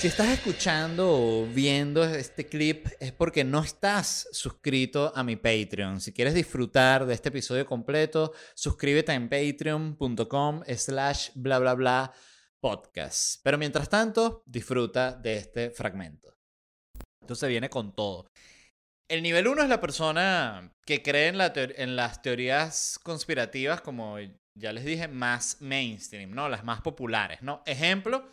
Si estás escuchando o viendo este clip es porque no estás suscrito a mi Patreon. Si quieres disfrutar de este episodio completo, suscríbete en patreon.com slash bla bla bla podcast. Pero mientras tanto, disfruta de este fragmento. Entonces viene con todo. El nivel 1 es la persona que cree en, en las teorías conspirativas, como ya les dije, más mainstream, ¿no? Las más populares, ¿no? Ejemplo,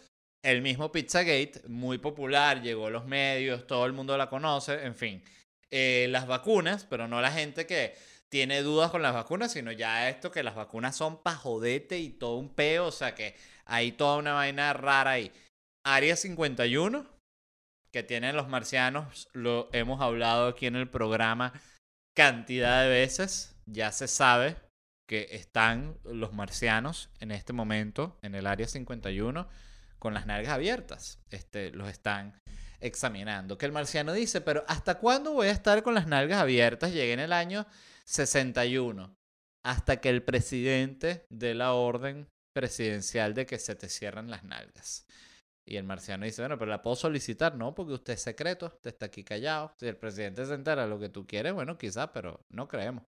el mismo Pizzagate, muy popular, llegó a los medios, todo el mundo la conoce, en fin. Eh, las vacunas, pero no la gente que tiene dudas con las vacunas, sino ya esto que las vacunas son pajodete y todo un peo, o sea que hay toda una vaina rara ahí. Área 51, que tienen los marcianos, lo hemos hablado aquí en el programa cantidad de veces, ya se sabe que están los marcianos en este momento en el área 51 con las nalgas abiertas. Este, los están examinando. Que el marciano dice, pero ¿hasta cuándo voy a estar con las nalgas abiertas? Llegué en el año 61. Hasta que el presidente dé la orden presidencial de que se te cierren las nalgas. Y el marciano dice, bueno, pero la puedo solicitar, no, porque usted es secreto, usted está aquí callado. Si el presidente se entera lo que tú quieres, bueno, quizá, pero no creemos.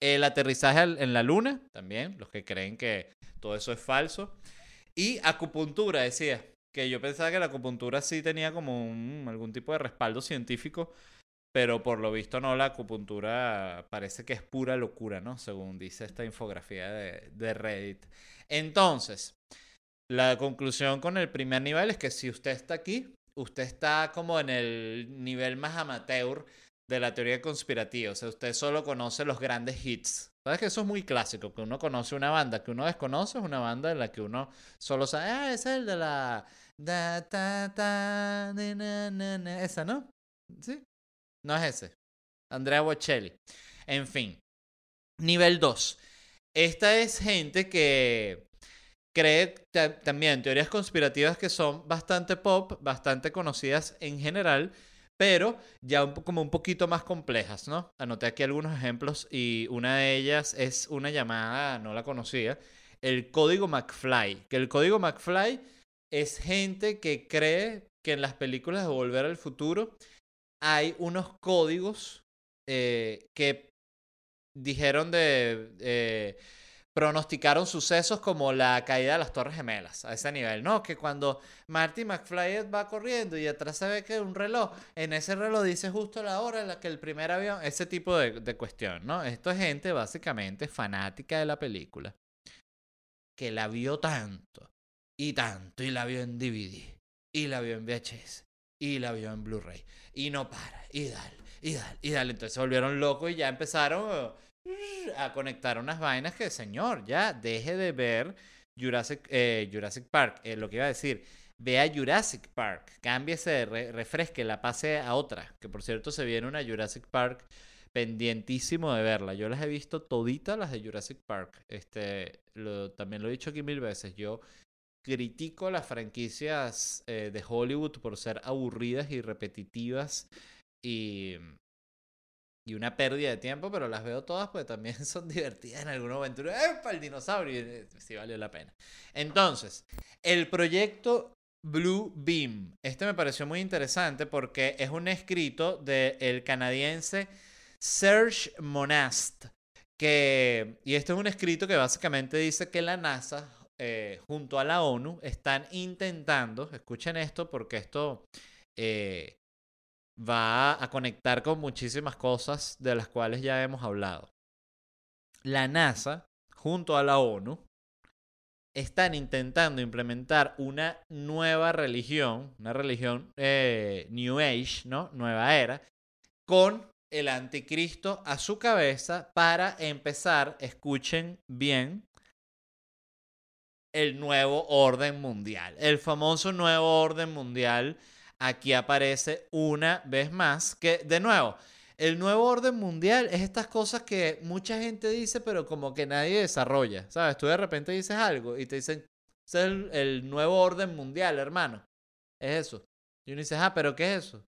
El aterrizaje en la luna, también, los que creen que todo eso es falso. Y acupuntura, decía. Que yo pensaba que la acupuntura sí tenía como algún tipo de respaldo científico, pero por lo visto no, la acupuntura parece que es pura locura, ¿no? Según dice esta infografía de, de Reddit. Entonces, la conclusión con el primer nivel es que si usted está aquí, usted está como en el nivel más amateur de la teoría conspirativa. O sea, usted solo conoce los grandes hits. ¿Sabes que eso es muy clásico? Que uno conoce una banda que uno desconoce, es una banda en la que uno solo sabe, ah, es el de la... Da, ta, ta, esa, ¿no? ¿Sí? No es ese. Andrea Bocelli. En fin. Nivel 2. Esta es gente que cree también teorías conspirativas que son bastante pop, bastante conocidas en general, pero ya como un poquito más complejas, ¿no? Anoté aquí algunos ejemplos y una de ellas es una llamada, no la conocía, el código McFly, que el código McFly es gente que cree que en las películas de Volver al Futuro hay unos códigos eh, que dijeron de... Eh, pronosticaron sucesos como la caída de las Torres Gemelas, a ese nivel, ¿no? Que cuando Marty McFly va corriendo y atrás se ve que un reloj, en ese reloj dice justo la hora en la que el primer avión, ese tipo de, de cuestión, ¿no? Esto es gente básicamente fanática de la película, que la vio tanto, y tanto, y la vio en DVD, y la vio en VHS, y la vio en Blu-ray, y no para, y dale, y dale, y dale, entonces se volvieron locos y ya empezaron a conectar unas vainas que, señor, ya deje de ver Jurassic, eh, Jurassic Park. Eh, lo que iba a decir, vea Jurassic Park, cámbiese, refresque, la pase a otra. Que por cierto se viene una Jurassic Park pendientísimo de verla. Yo las he visto toditas las de Jurassic Park. Este, lo, también lo he dicho aquí mil veces. Yo critico las franquicias eh, de Hollywood por ser aburridas y repetitivas y y una pérdida de tiempo, pero las veo todas porque también son divertidas en alguna aventura. para el dinosaurio! Eh, sí valió la pena. Entonces, el proyecto Blue Beam. Este me pareció muy interesante porque es un escrito del canadiense Serge Monast, que, y este es un escrito que básicamente dice que la NASA, eh, junto a la ONU, están intentando, escuchen esto porque esto eh, va a conectar con muchísimas cosas de las cuales ya hemos hablado. La NASA, junto a la ONU, están intentando implementar una nueva religión, una religión eh, New Age, ¿no? Nueva era, con el anticristo a su cabeza para empezar, escuchen bien, el nuevo orden mundial. El famoso nuevo orden mundial aquí aparece una vez más que, de nuevo, el nuevo orden mundial es estas cosas que mucha gente dice, pero como que nadie desarrolla. ¿Sabes? Tú de repente dices algo y te dicen, es el, nuevo orden mundial, hermano. Es eso. Y uno dice, ah, pero ¿qué es eso?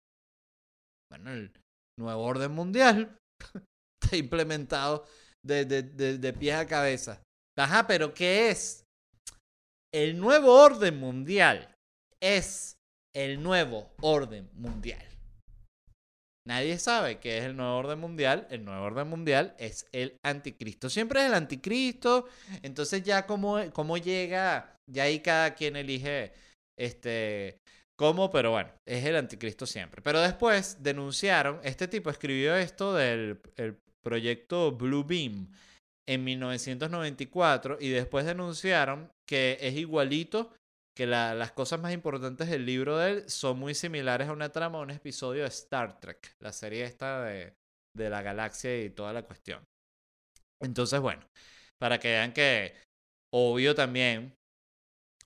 Bueno, el nuevo orden mundial está implementado de, de, de, de pies a cabeza. Ajá, pero ¿qué es? El nuevo orden mundial es el nuevo orden mundial. Nadie sabe qué es el nuevo orden mundial. El nuevo orden mundial es el anticristo. Siempre es el anticristo. Entonces ya cómo, cómo llega, ya ahí cada quien elige este cómo, pero bueno, es el anticristo siempre. Pero después denunciaron, este tipo escribió esto del el proyecto Blue Beam en 1994 y después denunciaron que es igualito que las cosas más importantes del libro de él son muy similares a una trama, a un episodio de Star Trek, la serie esta de, de la galaxia y toda la cuestión. Entonces, bueno, para que vean que, obvio también,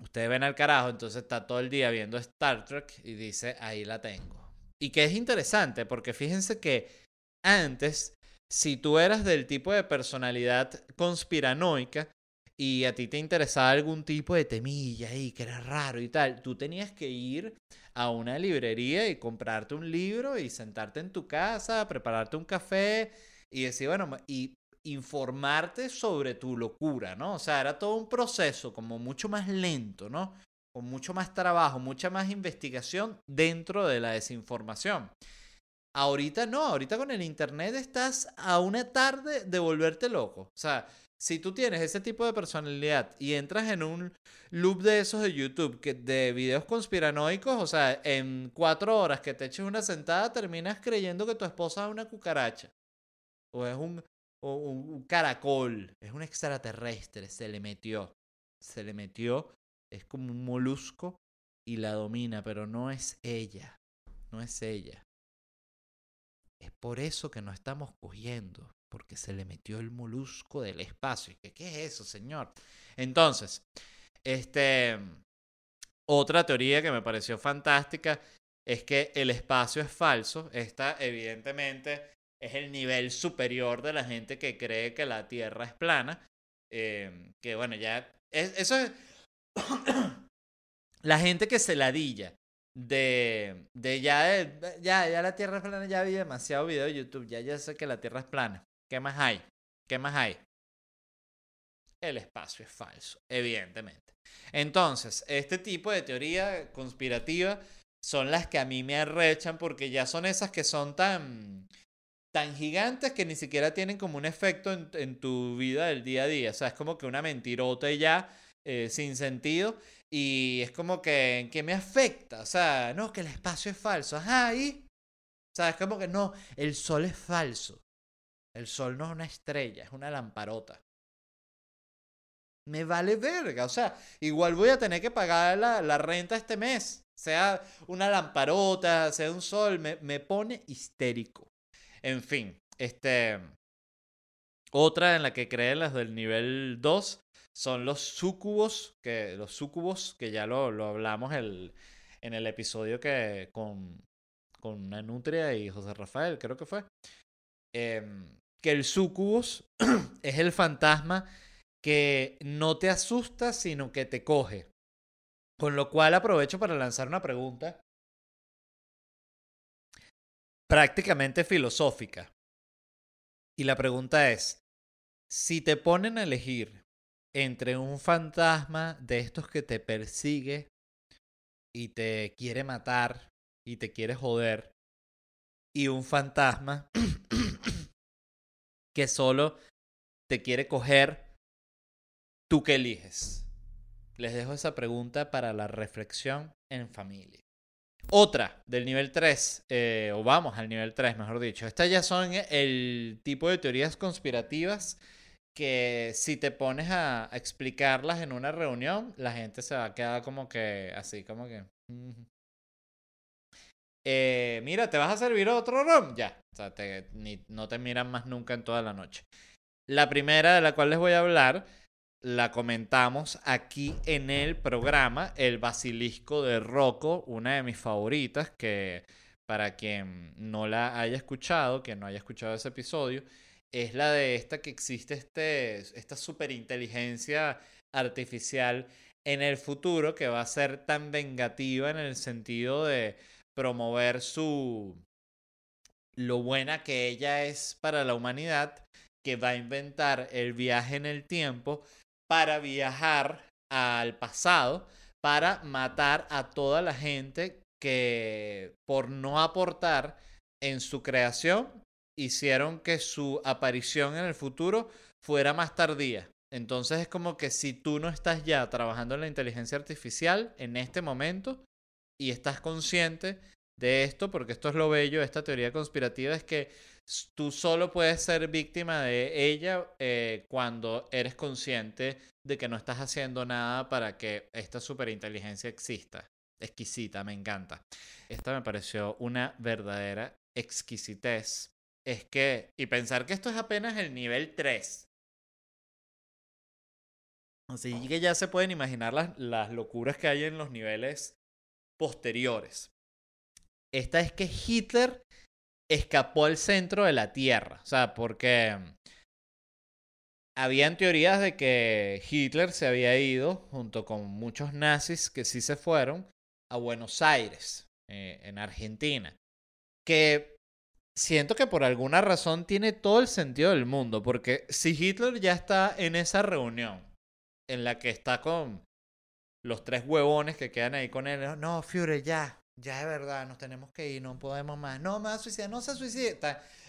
ustedes ven al carajo, entonces está todo el día viendo Star Trek y dice, ahí la tengo. Y que es interesante, porque fíjense que antes, si tú eras del tipo de personalidad conspiranoica, y a ti te interesaba algún tipo de temilla ahí que era raro y tal, tú tenías que ir a una librería y comprarte un libro y sentarte en tu casa, prepararte un café y decir, bueno, y informarte sobre tu locura, ¿no? O sea, era todo un proceso como mucho más lento, ¿no? Con mucho más trabajo, mucha más investigación dentro de la desinformación. Ahorita no, ahorita con el internet estás a una tarde de volverte loco. O sea, si tú tienes ese tipo de personalidad y entras en un loop de esos de YouTube, que de videos conspiranoicos, o sea, en cuatro horas que te eches una sentada, terminas creyendo que tu esposa es una cucaracha. O es un, un caracol. Es un extraterrestre. Se le metió. Se le metió. Es como un molusco y la domina, pero no es ella. No es ella. Es por eso que no estamos cogiendo porque se le metió el molusco del espacio. ¿Qué, qué es eso, señor? Entonces, este, otra teoría que me pareció fantástica es que el espacio es falso. Esta, evidentemente, es el nivel superior de la gente que cree que la Tierra es plana. Eh, que bueno, ya. eso es. la gente que se ladilla de, de ya, ya, ya la Tierra es plana, ya vi demasiado video de YouTube, ya ya sé que la Tierra es plana. ¿Qué más hay? ¿Qué más hay? El espacio es falso, evidentemente. Entonces, este tipo de teoría conspirativa son las que a mí me arrechan porque ya son esas que son tan, tan gigantes que ni siquiera tienen como un efecto en, tu vida del día a día. O sea, es como que una mentirota ya eh, sin sentido y es como que, ¿en qué me afecta? O sea, no, que el espacio es falso. Ajá, y... O sea, es como que no, el sol es falso. El sol no es una estrella, es una lamparota. Me vale verga. O sea, igual voy a tener que pagar la, la renta este mes. Sea una lamparota, sea un sol, me, me pone histérico. En fin, este. Otra en la que creen las del nivel 2 son los sucubos, que, los sucubos, que ya lo, lo hablamos el, en el episodio que con, con Nutria y José Rafael, creo que fue. Em, que el sucubus es el fantasma que no te asusta, sino que te coge. Con lo cual aprovecho para lanzar una pregunta prácticamente filosófica. Y la pregunta es, si te ponen a elegir entre un fantasma de estos que te persigue y te quiere matar y te quiere joder, y un fantasma que solo te quiere coger, ¿tú qué eliges? Les dejo esa pregunta para la reflexión en familia. Otra del nivel 3, eh, o vamos al nivel 3, mejor dicho. Estas ya son el tipo de teorías conspirativas que si te pones a, explicarlas en una reunión, la gente se va a quedar como que, así como que... Eh, mira, ¿te vas a servir otro ron? Ya, o sea, no te miran más nunca en toda la noche. La primera de la cual les voy a hablar la comentamos aquí en el programa, El Basilisco de Rocco, una de mis favoritas, que para quien no la haya escuchado, que no haya escuchado ese episodio, es la de esta que existe este, esta superinteligencia artificial en el futuro que va a ser tan vengativa en el sentido de promover su lo buena que ella es para la humanidad, que va a inventar el viaje en el tiempo para viajar al pasado, para matar a toda la gente que por no aportar en su creación hicieron que su aparición en el futuro fuera más tardía. Entonces es como que si tú no estás ya trabajando en la inteligencia artificial en este momento y estás consciente de esto, porque esto es lo bello de esta teoría conspirativa, es que tú solo puedes ser víctima de ella eh, cuando eres consciente de que no estás haciendo nada para que esta superinteligencia exista. Exquisita, me encanta. Esta me pareció una verdadera exquisitez. Es que, y pensar que esto es apenas el nivel 3. Así que ya se pueden imaginar las, las locuras que hay en los niveles posteriores. Esta es que Hitler escapó al centro de la Tierra. O sea, porque habían teorías de que Hitler se había ido, junto con muchos nazis que sí se fueron, a Buenos Aires, eh, en Argentina. Que siento que por alguna razón tiene todo el sentido del mundo, porque si Hitler ya está en esa reunión, en la que está con los tres huevones que quedan ahí con él, no, Führer, ya, ya es verdad, nos tenemos que ir, no podemos más. No, me va a suicidar, no se suicide.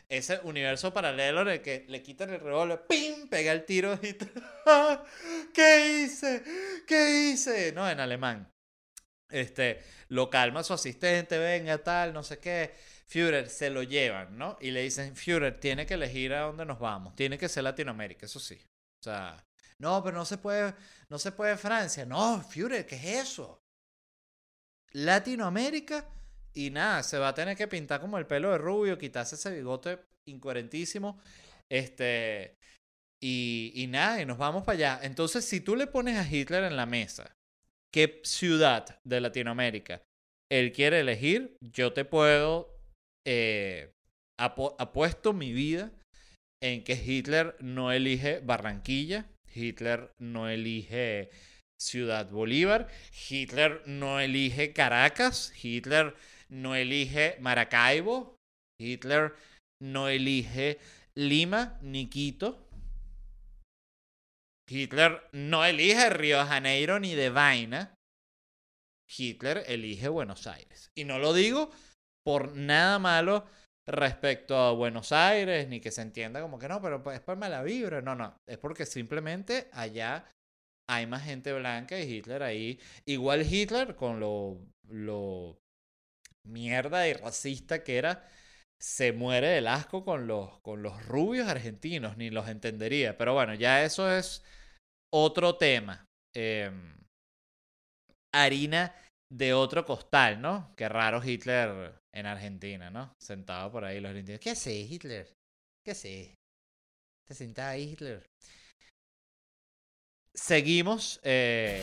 ese universo paralelo en el que le quitan el revólver, ¡pim! Pega el tiro y ¿Qué hice? ¿Qué hice? No, en alemán. Este, lo calma su asistente, venga, tal, no sé qué. Führer se lo llevan, ¿no? Y le dicen, Führer, tiene que elegir a dónde nos vamos. Tiene que ser Latinoamérica, eso sí. O sea, no, pero no se puede, no se puede Francia. No, Führer, ¿qué es eso? Latinoamérica y nada, se va a tener que pintar como el pelo de rubio, quitarse ese bigote incoherentísimo. Este, y, y nada, y nos vamos para allá. Entonces, si tú le pones a Hitler en la mesa, ¿qué ciudad de Latinoamérica él quiere elegir? Yo te puedo, eh, apuesto mi vida en que Hitler no elige Barranquilla, Hitler no elige Ciudad Bolívar. Hitler no elige Caracas. Hitler no elige Maracaibo. Hitler no elige Lima ni Quito. Hitler no elige Río de Janeiro ni de vaina. Hitler elige Buenos Aires. Y no lo digo por nada malo respecto a Buenos Aires, ni que se entienda como que no, pero es por mala vibra. No, no. Es porque simplemente allá hay más gente blanca y Hitler ahí. Igual Hitler, con lo, lo mierda y racista que era, se muere del asco con los, con los rubios argentinos, ni los entendería. Pero bueno, ya eso es otro tema. Em, harina de otro costal, ¿no? Qué raro Hitler en Argentina, ¿no? Sentado por ahí los argentinos. ¿Qué hace Hitler? ¿Qué hace? ¿Te sentaba ahí Hitler? seguimos. Eh,